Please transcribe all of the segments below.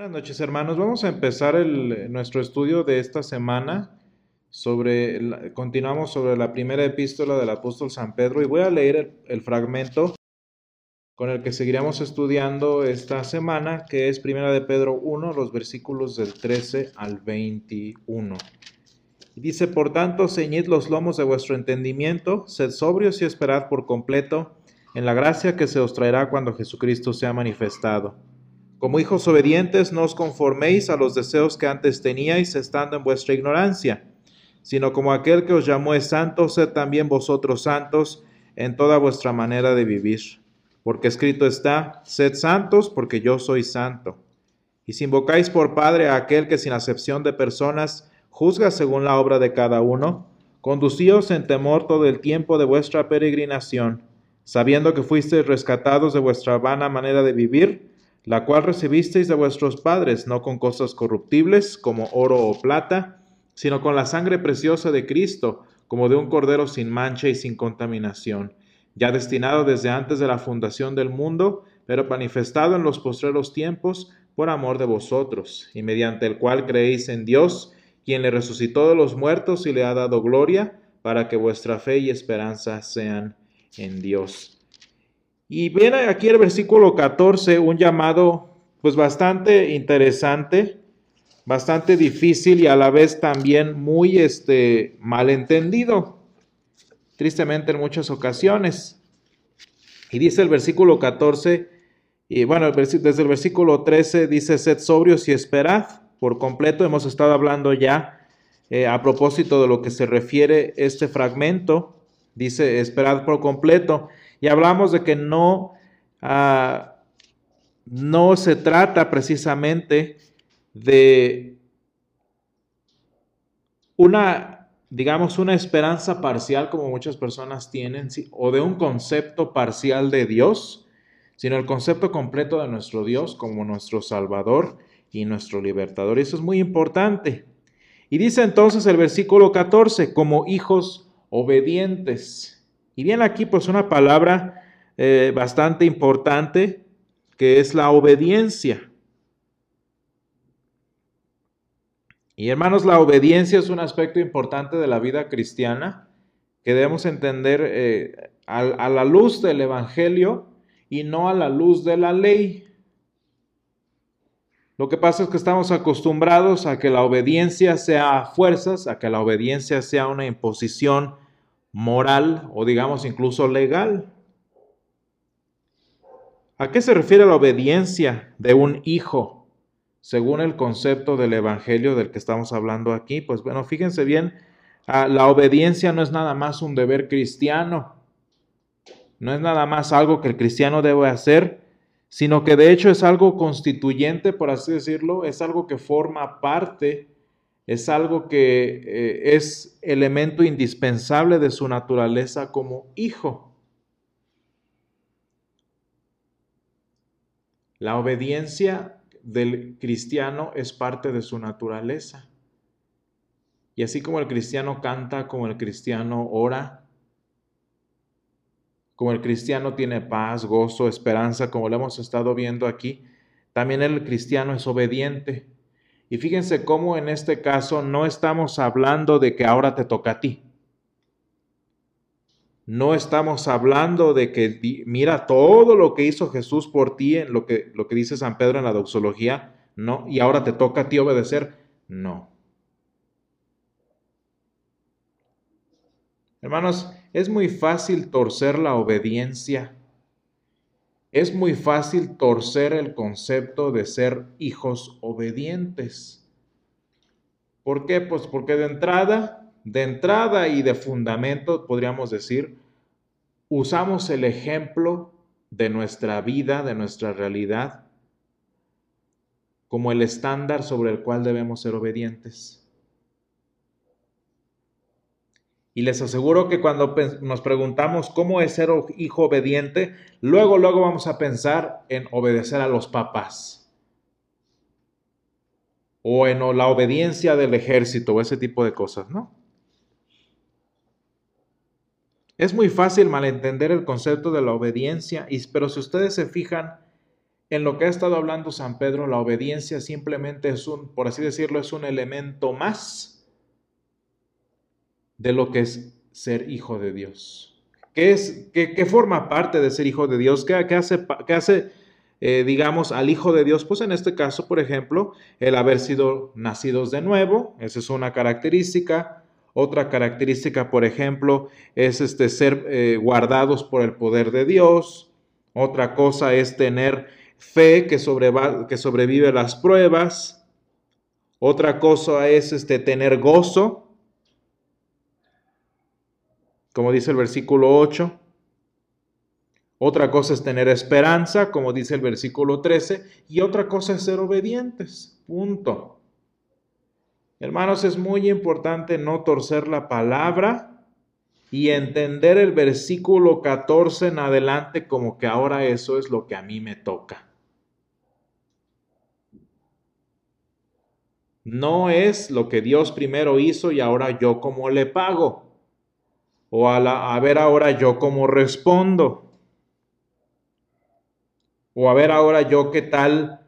Buenas noches hermanos, vamos a empezar nuestro estudio de esta semana sobre, continuamos sobre la primera epístola del apóstol San Pedro y voy a leer el, el fragmento con el que seguiremos estudiando esta semana, que es primera de Pedro 1, los versículos del 13 al 21. Y dice, por tanto, ceñid los lomos de vuestro entendimiento, sed sobrios y esperad por completo en la gracia que se os traerá cuando Jesucristo sea manifestado. Como hijos obedientes, no os conforméis a los deseos que antes teníais estando en vuestra ignorancia, sino como aquel que os llamó es santo, sed también vosotros santos en toda vuestra manera de vivir. Porque escrito está, sed santos porque yo soy santo. Y si invocáis por Padre a aquel que sin acepción de personas juzga según la obra de cada uno, conducíos en temor todo el tiempo de vuestra peregrinación, sabiendo que fuisteis rescatados de vuestra vana manera de vivir, la cual recibisteis de vuestros padres, no con cosas corruptibles como oro o plata, sino con la sangre preciosa de Cristo, como de un cordero sin mancha y sin contaminación, ya destinado desde antes de la fundación del mundo, pero manifestado en los postreros tiempos por amor de vosotros, y mediante el cual creéis en Dios, quien le resucitó de los muertos y le ha dado gloria, para que vuestra fe y esperanza sean en Dios. Y viene aquí el versículo 14, un llamado pues bastante interesante, bastante difícil y a la vez también muy este, malentendido, tristemente en muchas ocasiones. Y dice el versículo 14, y bueno, desde el versículo 13 dice, sed sobrios y esperad por completo. Hemos estado hablando ya eh, a propósito de lo que se refiere este fragmento. Dice, esperad por completo. Y hablamos de que no, ah, no se trata precisamente de una, digamos, una esperanza parcial como muchas personas tienen, o de un concepto parcial de Dios, sino el concepto completo de nuestro Dios como nuestro Salvador y nuestro Libertador. Y eso es muy importante. Y dice entonces el versículo 14, como hijos obedientes. Y viene aquí pues una palabra eh, bastante importante que es la obediencia. Y hermanos, la obediencia es un aspecto importante de la vida cristiana que debemos entender eh, a, a la luz del Evangelio y no a la luz de la ley. Lo que pasa es que estamos acostumbrados a que la obediencia sea a fuerzas, a que la obediencia sea una imposición moral o digamos incluso legal. ¿A qué se refiere la obediencia de un hijo según el concepto del Evangelio del que estamos hablando aquí? Pues bueno, fíjense bien, ah, la obediencia no es nada más un deber cristiano, no es nada más algo que el cristiano debe hacer, sino que de hecho es algo constituyente, por así decirlo, es algo que forma parte es algo que eh, es elemento indispensable de su naturaleza como hijo. La obediencia del cristiano es parte de su naturaleza. Y así como el cristiano canta, como el cristiano ora, como el cristiano tiene paz, gozo, esperanza, como lo hemos estado viendo aquí, también el cristiano es obediente. Y fíjense cómo en este caso no estamos hablando de que ahora te toca a ti. No estamos hablando de que mira todo lo que hizo Jesús por ti, en lo que, lo que dice San Pedro en la doxología, no, y ahora te toca a ti obedecer. No. Hermanos, es muy fácil torcer la obediencia. Es muy fácil torcer el concepto de ser hijos obedientes. ¿Por qué? Pues porque de entrada, de entrada y de fundamento, podríamos decir, usamos el ejemplo de nuestra vida, de nuestra realidad, como el estándar sobre el cual debemos ser obedientes. Y les aseguro que cuando nos preguntamos cómo es ser hijo obediente, luego, luego vamos a pensar en obedecer a los papás. O en la obediencia del ejército o ese tipo de cosas, ¿no? Es muy fácil malentender el concepto de la obediencia, pero si ustedes se fijan, en lo que ha estado hablando San Pedro, la obediencia simplemente es un, por así decirlo, es un elemento más de lo que es ser hijo de Dios. ¿Qué, es, qué, forma parte de ser hijo de Dios? ¿Qué, hace, qué hace eh, digamos, al Hijo de Dios? Pues en este caso, por ejemplo, el haber sido nacidos de nuevo, esa es una característica. Otra característica, por ejemplo, es este, ser eh, guardados por el poder de Dios. Otra cosa es tener fe que, que sobrevive las pruebas. Otra cosa es este, tener gozo, como dice el versículo 8. Otra cosa es tener esperanza, como dice el versículo 13. Y otra cosa es ser obedientes. Punto. Hermanos, es muy importante no torcer la palabra y entender el versículo 14 en adelante como que ahora eso es lo que a mí me toca. No es lo que Dios primero hizo y ahora yo como le pago. O a, a ver ahora yo cómo respondo. O a ver ahora yo qué tal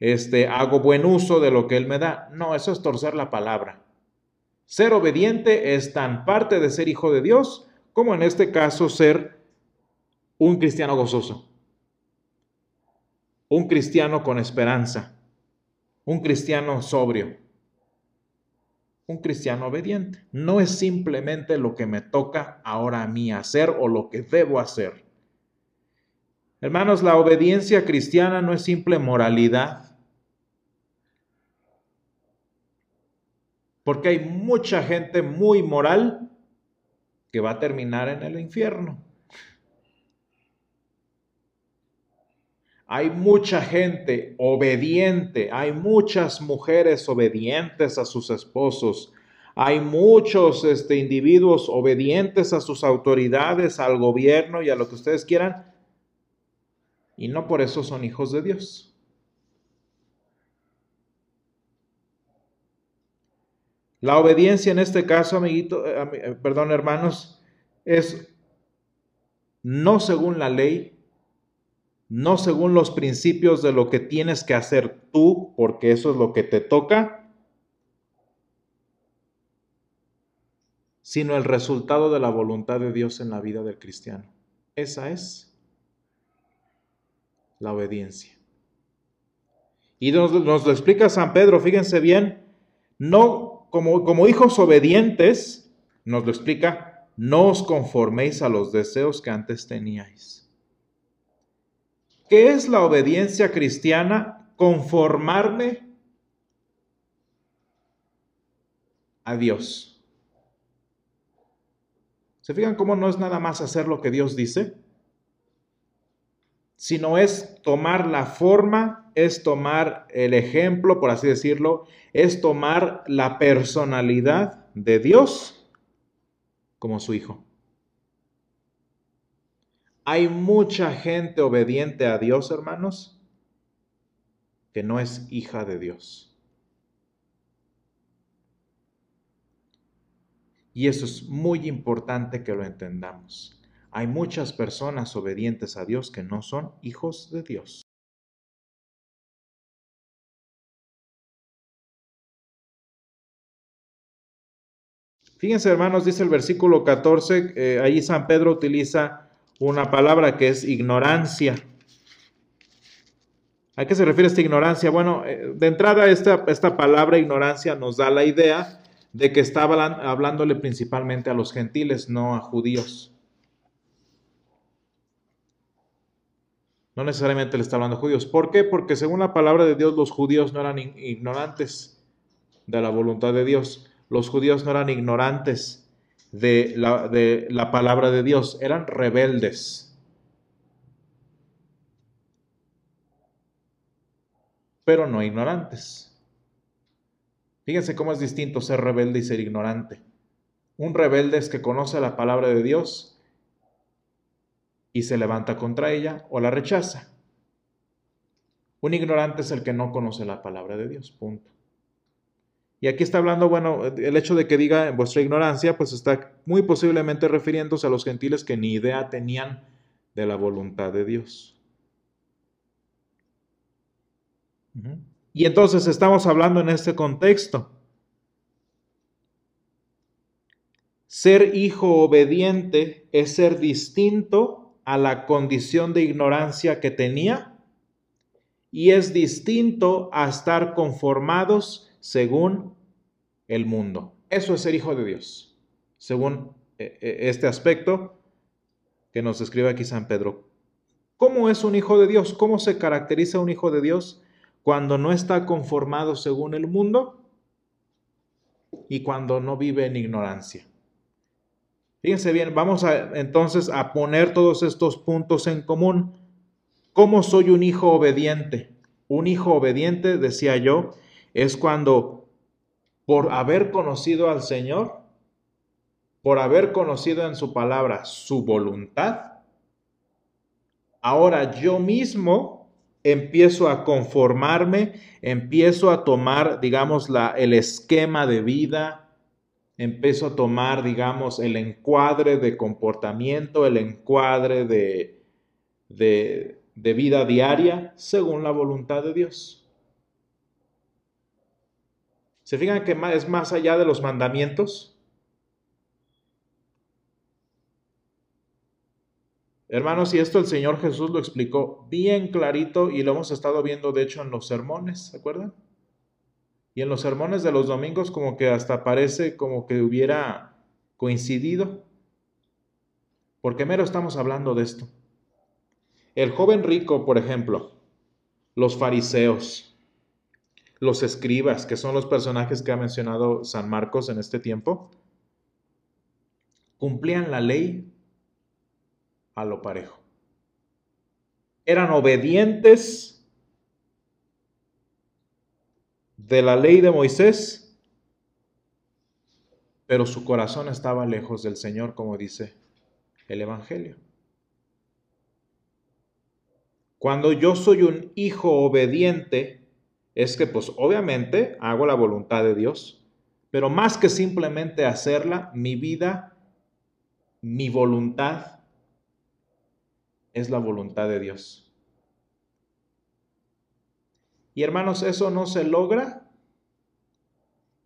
este, hago buen uso de lo que Él me da. No, eso es torcer la palabra. Ser obediente es tan parte de ser hijo de Dios como en este caso ser un cristiano gozoso, un cristiano con esperanza, un cristiano sobrio, un cristiano obediente. No es simplemente lo que me toca ahora a mí hacer o lo que debo hacer. Hermanos, la obediencia cristiana no es simple moralidad. Porque hay mucha gente muy moral que va a terminar en el infierno. Hay mucha gente obediente, hay muchas mujeres obedientes a sus esposos, hay muchos este, individuos obedientes a sus autoridades, al gobierno y a lo que ustedes quieran, y no por eso son hijos de Dios. La obediencia en este caso, amiguito, eh, eh, perdón, hermanos, es no según la ley, no según los principios de lo que tienes que hacer tú, porque eso es lo que te toca, sino el resultado de la voluntad de Dios en la vida del cristiano. Esa es la obediencia. Y nos, lo explica San Pedro, fíjense bien, no como, como hijos obedientes, nos lo explica, no os conforméis a los deseos que antes teníais. ¿Qué es la obediencia cristiana? Conformarme a Dios. ¿Se fijan cómo no es nada más hacer lo que Dios dice? Sino es tomar la forma, es tomar el ejemplo, por así decirlo, es tomar la personalidad de Dios como su hijo. Hay mucha gente obediente a Dios, hermanos, que no es hija de Dios. Y eso es muy importante que lo entendamos. Hay muchas personas obedientes a Dios que no son hijos de Dios. Fíjense hermanos, dice el versículo 14, eh, ahí San Pedro utiliza una palabra que es ignorancia. ¿A qué se refiere esta ignorancia? Bueno, eh, de entrada esta, esta palabra ignorancia nos da la idea de que estaba hablándole principalmente a los gentiles, no a judíos. No necesariamente le está hablando a judíos. ¿Por qué? Porque según la palabra de Dios, los judíos no eran ignorantes de la voluntad de Dios. Los judíos no eran ignorantes de la, de la palabra de Dios, eran rebeldes. Pero no ignorantes. Fíjense cómo es distinto ser rebelde y ser ignorante. Un rebelde es que conoce la palabra de Dios y se levanta contra ella o la rechaza. Un ignorante es el que no conoce la palabra de Dios. Punto. Y aquí está hablando, bueno, el hecho de que diga en vuestra ignorancia, pues está muy posiblemente refiriéndose a los gentiles que ni idea tenían de la voluntad de Dios. Y entonces estamos hablando en este contexto. Ser hijo obediente es ser distinto a la condición de ignorancia que tenía y es distinto a estar conformados según el mundo. Eso es ser hijo de Dios, según eh, eh, este aspecto que nos escribe aquí San Pedro. ¿Cómo es un hijo de Dios? ¿Cómo se caracteriza un hijo de Dios cuando no está conformado según el mundo y cuando no vive en ignorancia? Fíjense bien, vamos a, entonces a poner todos estos puntos en común. ¿Cómo soy un hijo obediente? Un hijo obediente, decía yo, es cuando por haber conocido al Señor, por haber conocido en su palabra su voluntad, ahora yo mismo empiezo a conformarme, empiezo a tomar, digamos, la, el esquema de vida, empiezo a tomar, digamos, el encuadre de comportamiento, el encuadre de, de, de vida diaria según la voluntad de Dios. ¿Se fijan que es más allá de los mandamientos? Hermanos, y esto el Señor Jesús lo explicó bien clarito y lo hemos estado viendo de hecho en los sermones, ¿se acuerdan? Y en los sermones de los domingos como que hasta parece como que hubiera coincidido. Porque mero estamos hablando de esto. El joven rico, por ejemplo, los fariseos, los escribas, que son los personajes que ha mencionado San Marcos en este tiempo, cumplían la ley a lo parejo. Eran obedientes de la ley de Moisés, pero su corazón estaba lejos del Señor, como dice el Evangelio. Cuando yo soy un hijo obediente, es que pues obviamente hago la voluntad de Dios, pero más que simplemente hacerla, mi vida, mi voluntad es la voluntad de Dios. Y hermanos, eso no se logra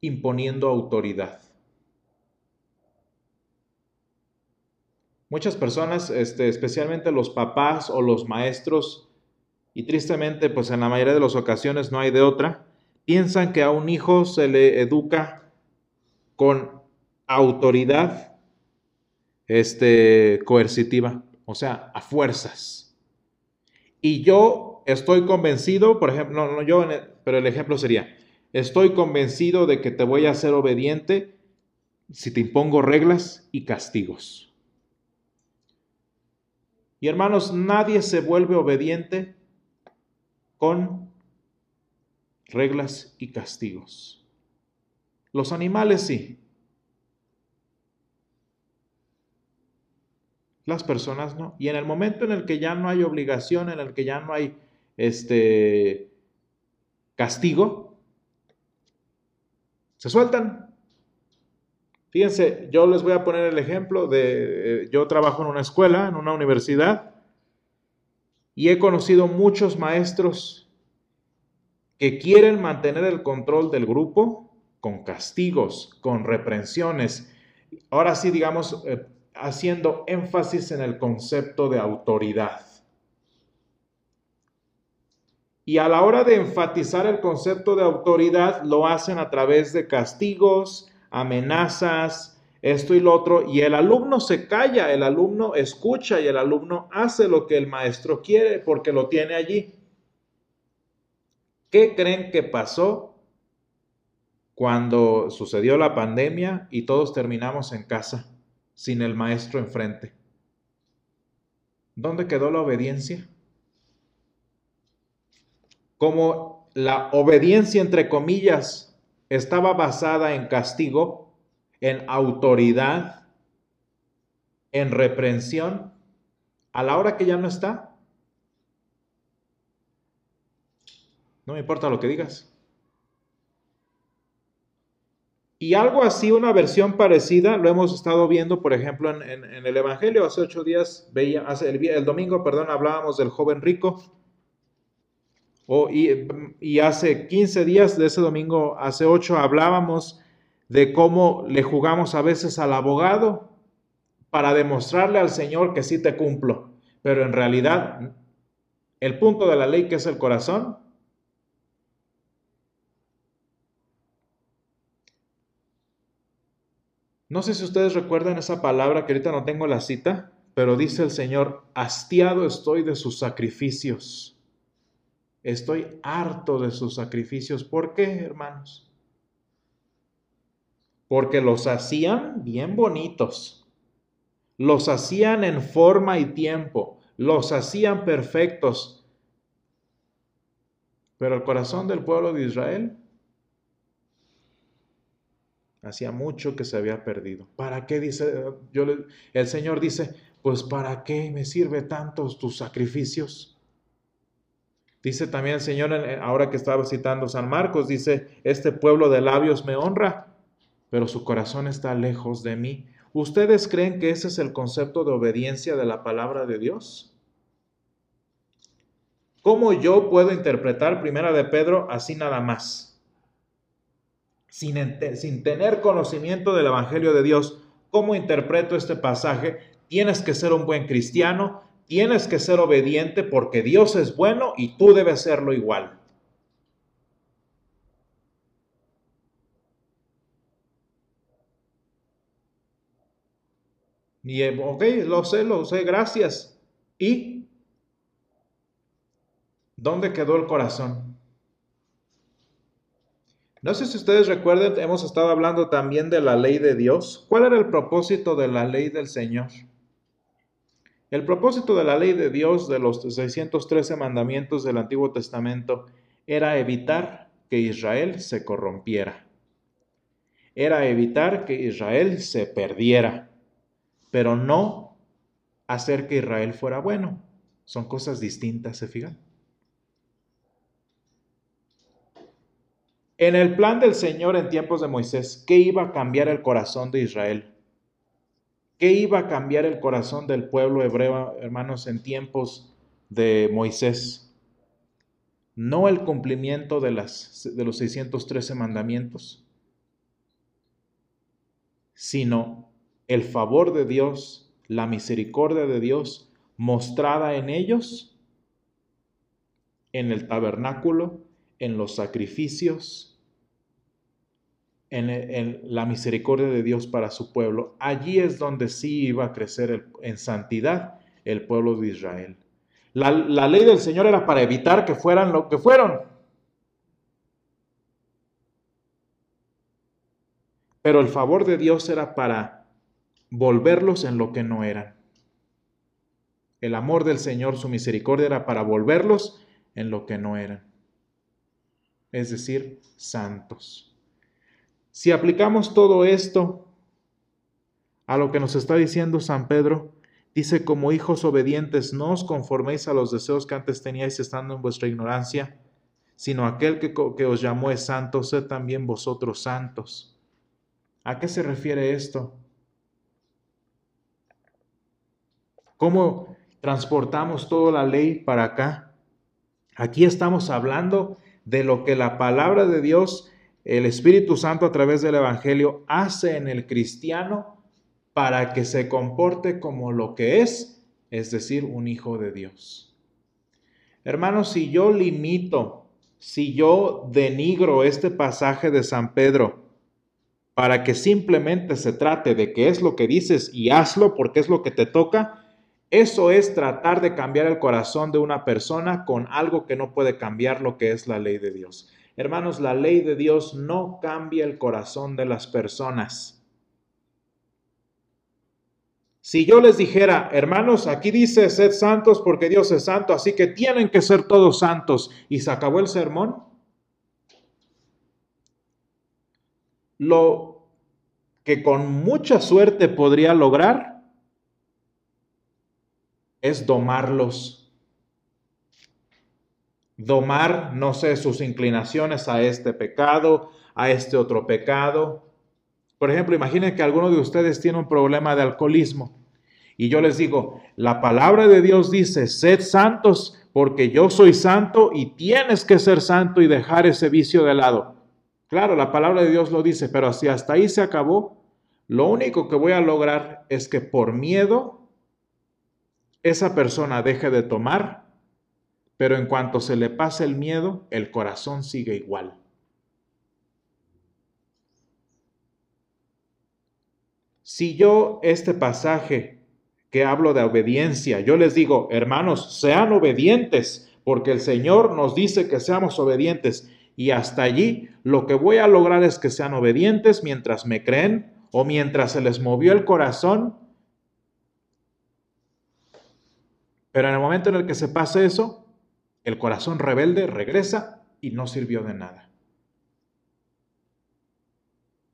imponiendo autoridad. Muchas personas, este, especialmente los papás o los maestros, y tristemente, pues en la mayoría de las ocasiones no hay de otra, piensan que a un hijo se le educa con autoridad este, coercitiva, o sea, a fuerzas. Y yo estoy convencido, por ejemplo, no, no yo, pero el ejemplo sería, estoy convencido de que te voy a ser obediente si te impongo reglas y castigos. Y hermanos, nadie se vuelve obediente con reglas y castigos. Los animales sí. Las personas no. Y en el momento en el que ya no hay obligación, en el que ya no hay este castigo, se sueltan. Fíjense, yo les voy a poner el ejemplo de, eh, yo trabajo en una escuela, en una universidad, y he conocido muchos maestros que quieren mantener el control del grupo con castigos, con reprensiones. Ahora sí, digamos, eh, haciendo énfasis en el concepto de autoridad. Y a la hora de enfatizar el concepto de autoridad, lo hacen a través de castigos, amenazas, esto y lo otro, y el alumno se calla, el alumno escucha y el alumno hace lo que el maestro quiere porque lo tiene allí. ¿Qué creen que pasó cuando sucedió la pandemia y todos terminamos en casa sin el maestro enfrente? ¿Dónde quedó la obediencia? como la obediencia, entre comillas, estaba basada en castigo, en autoridad, en reprensión, a la hora que ya no está, no me importa lo que digas. Y algo así, una versión parecida, lo hemos estado viendo, por ejemplo, en, el Evangelio. Hace ocho días, veía, hace el, domingo, perdón, hablábamos del joven rico y, hace 15 días de ese domingo, hace 8, hablábamos de cómo le jugamos a veces al abogado para demostrarle al Señor que sí te cumplo. Pero en realidad, el punto de la ley que es el corazón, No sé si ustedes recuerdan esa palabra que ahorita no tengo la cita, pero dice el Señor, hastiado estoy de sus sacrificios. Estoy harto de sus sacrificios. ¿Por qué, hermanos? Porque los hacían bien bonitos. Los hacían en forma y tiempo. Los hacían perfectos. Pero el corazón del pueblo de Israel hacía mucho que se había perdido. ¿Para qué dice yo el Señor dice, pues para qué me sirve tantos tus sacrificios? Dice también el Señor, ahora que estaba citando San Marcos, dice, este pueblo de labios me honra, pero su corazón está lejos de mí. ¿Ustedes creen que ese es el concepto de obediencia de la palabra de Dios? ¿Cómo yo puedo interpretar Primera de Pedro así nada más? Sin, sin tener conocimiento del Evangelio de Dios, ¿cómo interpreto este pasaje? Tienes que ser un buen cristiano, tienes que ser obediente porque Dios es bueno y tú debes serlo igual. Y, ok, lo sé, lo sé, gracias. ¿Y dónde quedó el corazón? No sé si ustedes recuerden, hemos estado hablando también de la ley de Dios. ¿Cuál era el propósito de la ley del Señor? El propósito de la ley de Dios, de los 613 mandamientos del Antiguo Testamento, era evitar que Israel se corrompiera. Era evitar que Israel se perdiera, pero no hacer que Israel fuera bueno. Son cosas distintas, ¿se fijan? En el plan del Señor en tiempos de Moisés, ¿qué iba a cambiar el corazón de Israel? ¿Qué iba a cambiar el corazón del pueblo hebreo, hermanos, en tiempos de Moisés? No el cumplimiento de, las, de los 613 mandamientos, sino el favor de Dios, la misericordia de Dios mostrada en ellos, en el tabernáculo, en los sacrificios, en, la misericordia de Dios para su pueblo, allí es donde sí iba a crecer en santidad el pueblo de Israel. La, la ley del Señor era para evitar que fueran lo que fueron. Pero el favor de Dios era para volverlos en lo que no eran. El amor del Señor, su misericordia era para volverlos en lo que no eran. Es decir, santos. Si aplicamos todo esto a lo que nos está diciendo San Pedro, dice, como hijos obedientes, no os conforméis a los deseos que antes teníais estando en vuestra ignorancia, sino aquel que, que os llamó es santo, sed también vosotros santos. ¿A qué se refiere esto? ¿Cómo transportamos toda la ley para acá? Aquí estamos hablando de lo que la palabra de Dios el Espíritu Santo a través del Evangelio hace en el cristiano para que se comporte como lo que es, es decir, un hijo de Dios. Hermanos, si yo limito, si yo denigro este pasaje de San Pedro para que simplemente se trate de qué es lo que dices y hazlo porque es lo que te toca, eso es tratar de cambiar el corazón de una persona con algo que no puede cambiar lo que es la ley de Dios. Hermanos, la ley de Dios no cambia el corazón de las personas. Si yo les dijera, hermanos, aquí dice, sed santos porque Dios es santo, así que tienen que ser todos santos, y se acabó el sermón, lo que con mucha suerte podría lograr es domarlos domar, no sé, sus inclinaciones a este pecado, a este otro pecado. Por ejemplo, imaginen que alguno de ustedes tiene un problema de alcoholismo y yo les digo, la palabra de Dios dice, sed santos porque yo soy santo y tienes que ser santo y dejar ese vicio de lado. Claro, la palabra de Dios lo dice, pero si hasta ahí se acabó, lo único que voy a lograr es que por miedo esa persona deje de tomar, pero en cuanto se le pase el miedo, el corazón sigue igual. Si yo este pasaje que hablo de obediencia, yo les digo, hermanos, sean obedientes, porque el Señor nos dice que seamos obedientes, y hasta allí lo que voy a lograr es que sean obedientes mientras me creen o mientras se les movió el corazón. Pero en el momento en el que se pase eso, el corazón rebelde regresa y no sirvió de nada.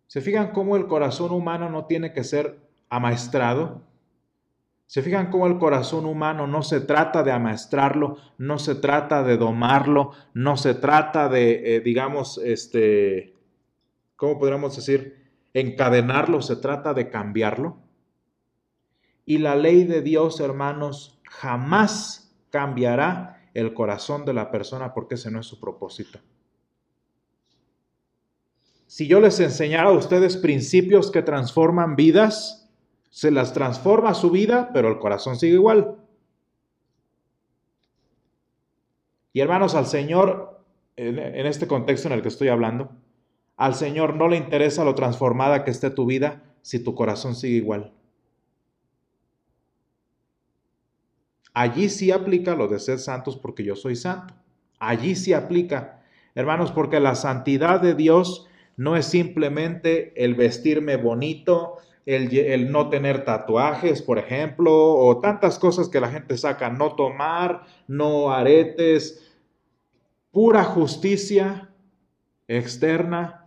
¿Se fijan cómo el corazón humano no tiene que ser amaestrado? ¿Se fijan cómo el corazón humano no se trata de amaestrarlo, no se trata de domarlo, no se trata de, eh, digamos, este, ¿cómo podríamos decir? Encadenarlo, se trata de cambiarlo. Y la ley de Dios, hermanos, jamás cambiará el corazón de la persona porque ese no es su propósito. Si yo les enseñara a ustedes principios que transforman vidas, se las transforma su vida, pero el corazón sigue igual. Y hermanos, al Señor, en, este contexto en el que estoy hablando, al Señor no le interesa lo transformada que esté tu vida si tu corazón sigue igual. Allí sí aplica lo de ser santos porque yo soy santo. Allí sí aplica, hermanos, porque la santidad de Dios no es simplemente el vestirme bonito, el, no tener tatuajes, por ejemplo, o tantas cosas que la gente saca, no tomar, no aretes, pura justicia externa,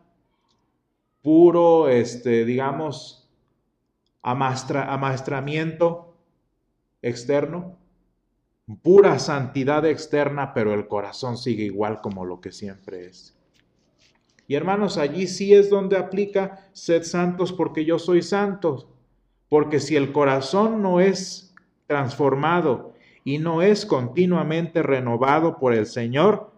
puro, este, digamos, amaestramiento externo, pura santidad externa, pero el corazón sigue igual como lo que siempre es. Y hermanos, allí sí es donde aplica, sed santos porque yo soy santo. Porque si el corazón no es transformado y no es continuamente renovado por el Señor,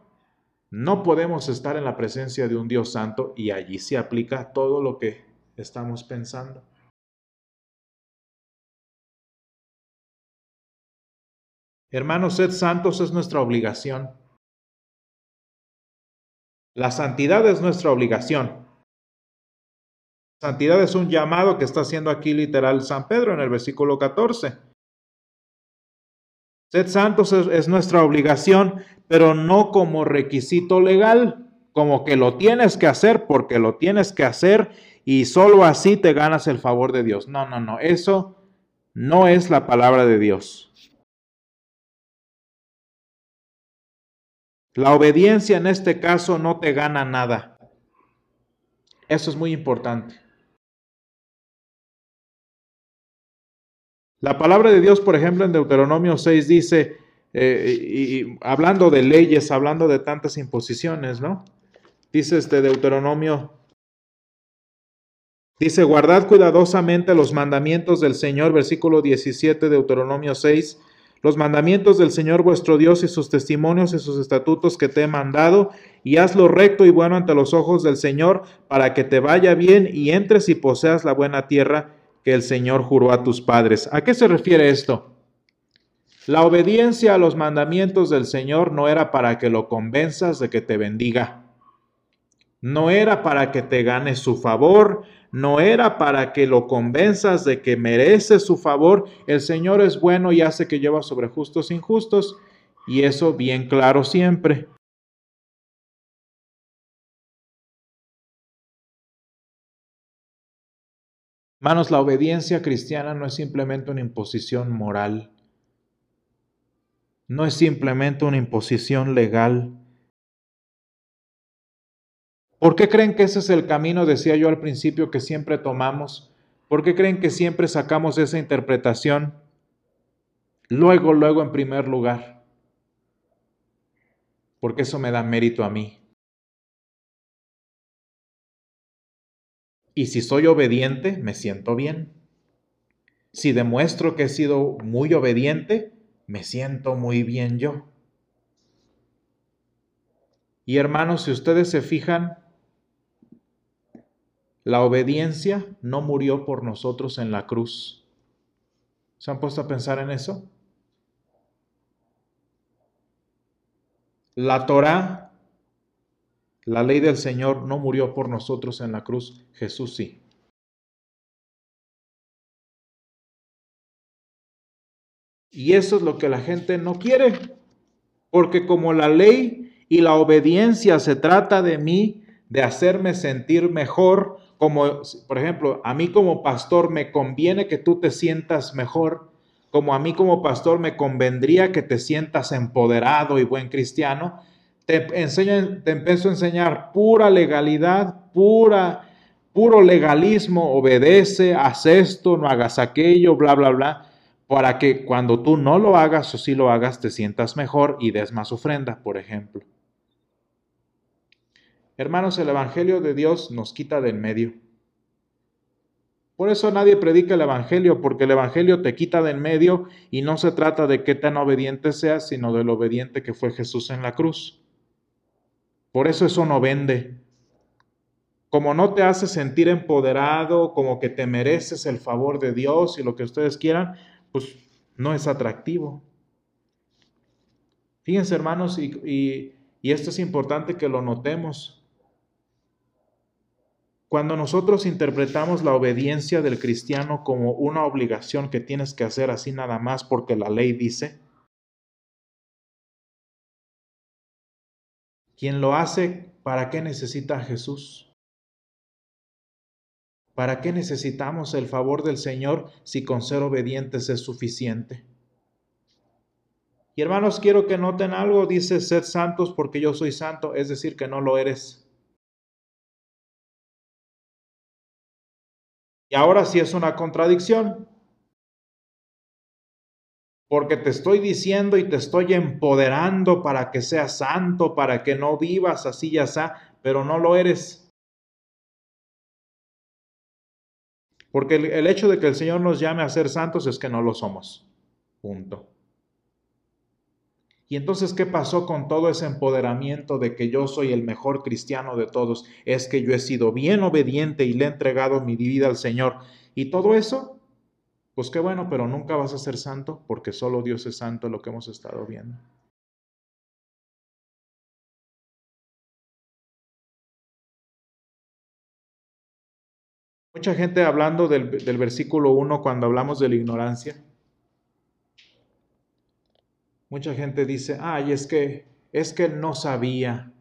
no podemos estar en la presencia de un Dios santo y allí sí aplica todo lo que estamos pensando. Hermanos, sed santos es nuestra obligación. La santidad es nuestra obligación. Santidad es un llamado que está haciendo aquí literal San Pedro en el versículo 14. Sed santos es, nuestra obligación, pero no como requisito legal, como que lo tienes que hacer porque lo tienes que hacer y solo así te ganas el favor de Dios. No, no, no, eso no es la palabra de Dios. La obediencia en este caso no te gana nada. Eso es muy importante. La palabra de Dios, por ejemplo, en Deuteronomio 6 dice, eh, y, hablando de leyes, hablando de tantas imposiciones, ¿no? Dice este Deuteronomio, dice, guardad cuidadosamente los mandamientos del Señor, versículo 17, Deuteronomio 6 los mandamientos del Señor vuestro Dios y sus testimonios y sus estatutos que te he mandado, y hazlo recto y bueno ante los ojos del Señor, para que te vaya bien y entres y poseas la buena tierra que el Señor juró a tus padres. ¿A qué se refiere esto? La obediencia a los mandamientos del Señor no era para que lo convenzas de que te bendiga. No era para que te ganes su favor, no era para que lo convenzas de que merece su favor. El Señor es bueno y hace que lleva sobre justos e injustos, y eso bien claro siempre. Manos, la obediencia cristiana no es simplemente una imposición moral, no es simplemente una imposición legal, ¿Por qué creen que ese es el camino, decía yo al principio, que siempre tomamos? ¿Por qué creen que siempre sacamos esa interpretación luego, luego en primer lugar? Porque eso me da mérito a mí. Y si soy obediente, me siento bien. Si demuestro que he sido muy obediente, me siento muy bien yo. Y hermanos, si ustedes se fijan, la obediencia no murió por nosotros en la cruz. ¿Se han puesto a pensar en eso? La Torah, la ley del Señor, no murió por nosotros en la cruz, Jesús sí. Y eso es lo que la gente no quiere, porque como la ley y la obediencia se trata de mí, de hacerme sentir mejor, como por ejemplo, a mí como pastor me conviene que tú te sientas mejor, como a mí como pastor me convendría que te sientas empoderado y buen cristiano, te, enseño, te empiezo a enseñar pura legalidad, pura, puro legalismo, obedece, haz esto, no hagas aquello, bla, bla, bla para que cuando tú no lo hagas o si lo hagas te sientas mejor y des más ofrenda, por ejemplo. Hermanos, el Evangelio de Dios nos quita del medio. Por eso nadie predica el Evangelio, porque el Evangelio te quita del medio y no se trata de qué tan obediente seas, sino del obediente que fue Jesús en la cruz. Por eso eso no vende. Como no te hace sentir empoderado, como que te mereces el favor de Dios y lo que ustedes quieran, pues no es atractivo. Fíjense hermanos, y, esto es importante que lo notemos. Cuando nosotros interpretamos la obediencia del cristiano como una obligación que tienes que hacer así nada más porque la ley dice, quien lo hace, ¿para qué necesita a Jesús? ¿Para qué necesitamos el favor del Señor si con ser obedientes es suficiente? Y hermanos, quiero que noten algo, dice, sed santos porque yo soy santo, es decir, que no lo eres. Y ahora sí es una contradicción, porque te estoy diciendo y te estoy empoderando para que seas santo, para que no vivas así ya sea, pero no lo eres. Porque el, hecho de que el Señor nos llame a ser santos es que no lo somos. Punto. Y entonces, ¿qué pasó con todo ese empoderamiento de que yo soy el mejor cristiano de todos? Es que yo he sido bien obediente y le he entregado mi vida al Señor. Y todo eso, pues qué bueno, pero nunca vas a ser santo porque solo Dios es santo, lo que hemos estado viendo. Mucha gente hablando del, versículo 1 cuando hablamos de la ignorancia. Mucha gente dice, ay, es que, es que no sabía.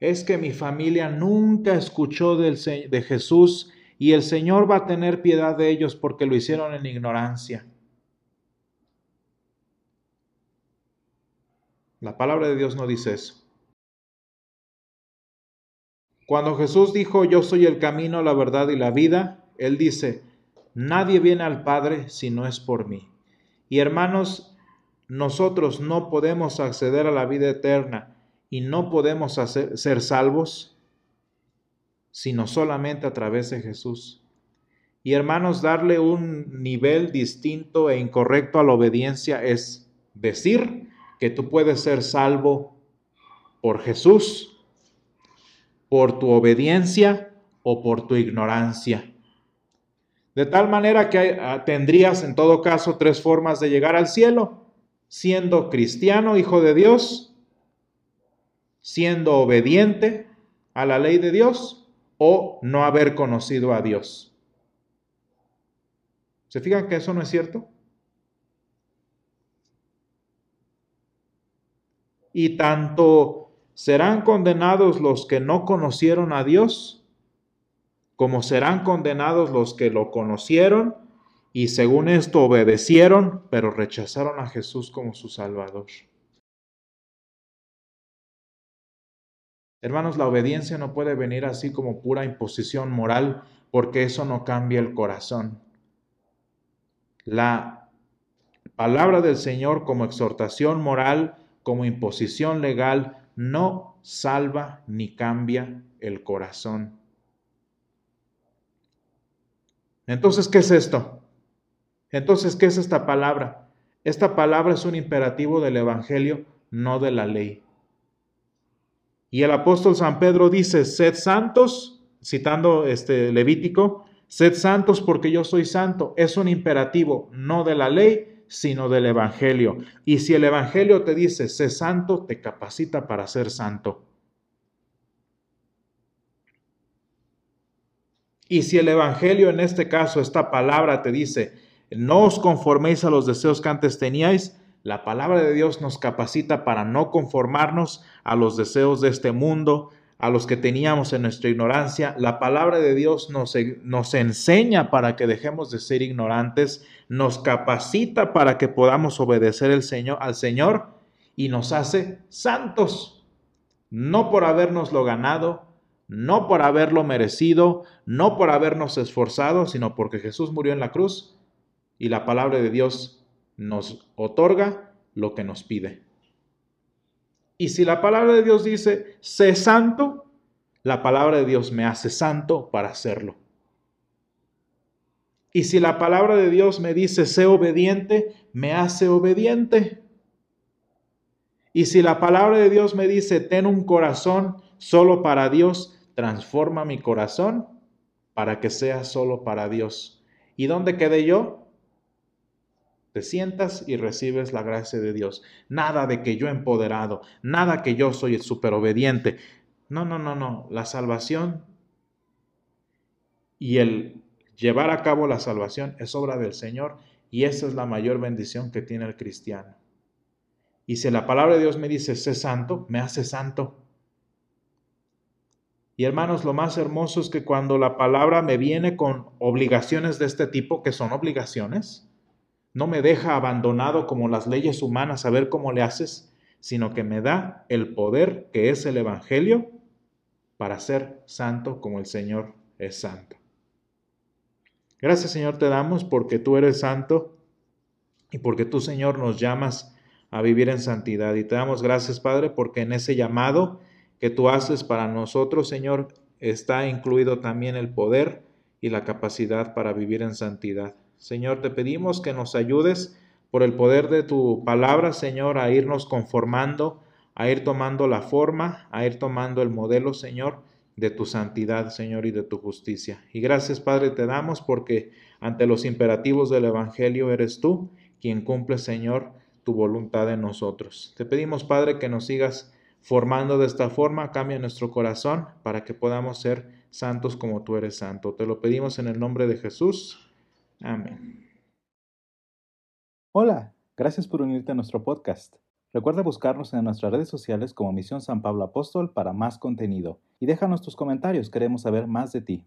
Es que mi familia nunca escuchó del, de Jesús y el Señor va a tener piedad de ellos porque lo hicieron en ignorancia. La palabra de Dios no dice eso. Cuando Jesús dijo, yo soy el camino, la verdad y la vida, Él dice, nadie viene al Padre si no es por mí. Y hermanos, nosotros no podemos acceder a la vida eterna y no podemos ser salvos sino solamente a través de Jesús. Y hermanos, darle un nivel distinto e incorrecto a la obediencia es decir que tú puedes ser salvo por Jesús por tu obediencia o por tu ignorancia. De tal manera que ah, tendrías en todo caso tres formas de llegar al cielo, siendo cristiano, hijo de Dios, siendo obediente a la ley de Dios o no haber conocido a Dios. ¿Se fijan que eso no es cierto? Y tanto serán condenados los que no conocieron a Dios, como serán condenados los que lo conocieron y según esto obedecieron, pero rechazaron a Jesús como su Salvador. Hermanos, la obediencia no puede venir así como pura imposición moral, porque eso no cambia el corazón. La palabra del Señor como exhortación moral, como imposición legal, no salva ni cambia el corazón. Entonces, ¿qué es esto? Entonces, ¿qué es esta palabra? Esta palabra es un imperativo del Evangelio, no de la ley. Y el apóstol San Pedro dice, sed santos, citando este Levítico, sed santos porque yo soy santo. Es un imperativo, no de la ley, sino del Evangelio. Y si el Evangelio te dice, sé santo, te capacita para ser santo. Y si el Evangelio en este caso, esta palabra te dice, no os conforméis a los deseos que antes teníais, la palabra de Dios nos capacita para no conformarnos a los deseos de este mundo, a los que teníamos en nuestra ignorancia. La palabra de Dios nos, nos, enseña para que dejemos de ser ignorantes, nos capacita para que podamos obedecer el Señor, al Señor y nos hace santos. No por habernoslo ganado, no por haberlo merecido, no por habernos esforzado, sino porque Jesús murió en la cruz y la palabra de Dios nos otorga lo que nos pide. Y si la palabra de Dios dice, sé santo, la palabra de Dios me hace santo para hacerlo. Y si la palabra de Dios me dice, sé obediente, me hace obediente. Y si la palabra de Dios me dice, ten un corazón solo para Dios, transforma mi corazón para que sea solo para Dios. ¿Y dónde quedé yo? Te sientas y recibes la gracia de Dios. Nada de que yo empoderado, nada que yo soy el super obediente. No, no, no, no. La salvación y el llevar a cabo la salvación es obra del Señor y esa es la mayor bendición que tiene el cristiano. Y si la palabra de Dios me dice, sé santo, me hace santo. Y hermanos, lo más hermoso es que cuando la palabra me viene con obligaciones de este tipo, que son obligaciones, no me deja abandonado como las leyes humanas a ver cómo le haces, sino que me da el poder que es el Evangelio para ser santo como el Señor es santo. Gracias Señor te damos porque tú eres santo y porque tú Señor nos llamas a vivir en santidad. Y te damos gracias Padre porque en ese llamado que tú haces para nosotros Señor está incluido también el poder y la capacidad para vivir en santidad. Señor, te pedimos que nos ayudes por el poder de tu palabra, Señor, a irnos conformando, a ir tomando la forma, a ir tomando el modelo, Señor, de tu santidad, Señor, y de tu justicia. Y gracias, Padre, te damos porque ante los imperativos del Evangelio eres tú quien cumple, Señor, tu voluntad en nosotros. Te pedimos, Padre, que nos sigas formando de esta forma, cambia nuestro corazón para que podamos ser santos como tú eres santo. Te lo pedimos en el nombre de Jesús. Amén. Hola, gracias por unirte a nuestro podcast. Recuerda buscarnos en nuestras redes sociales como Misión San Pablo Apóstol para más contenido y déjanos tus comentarios, queremos saber más de ti.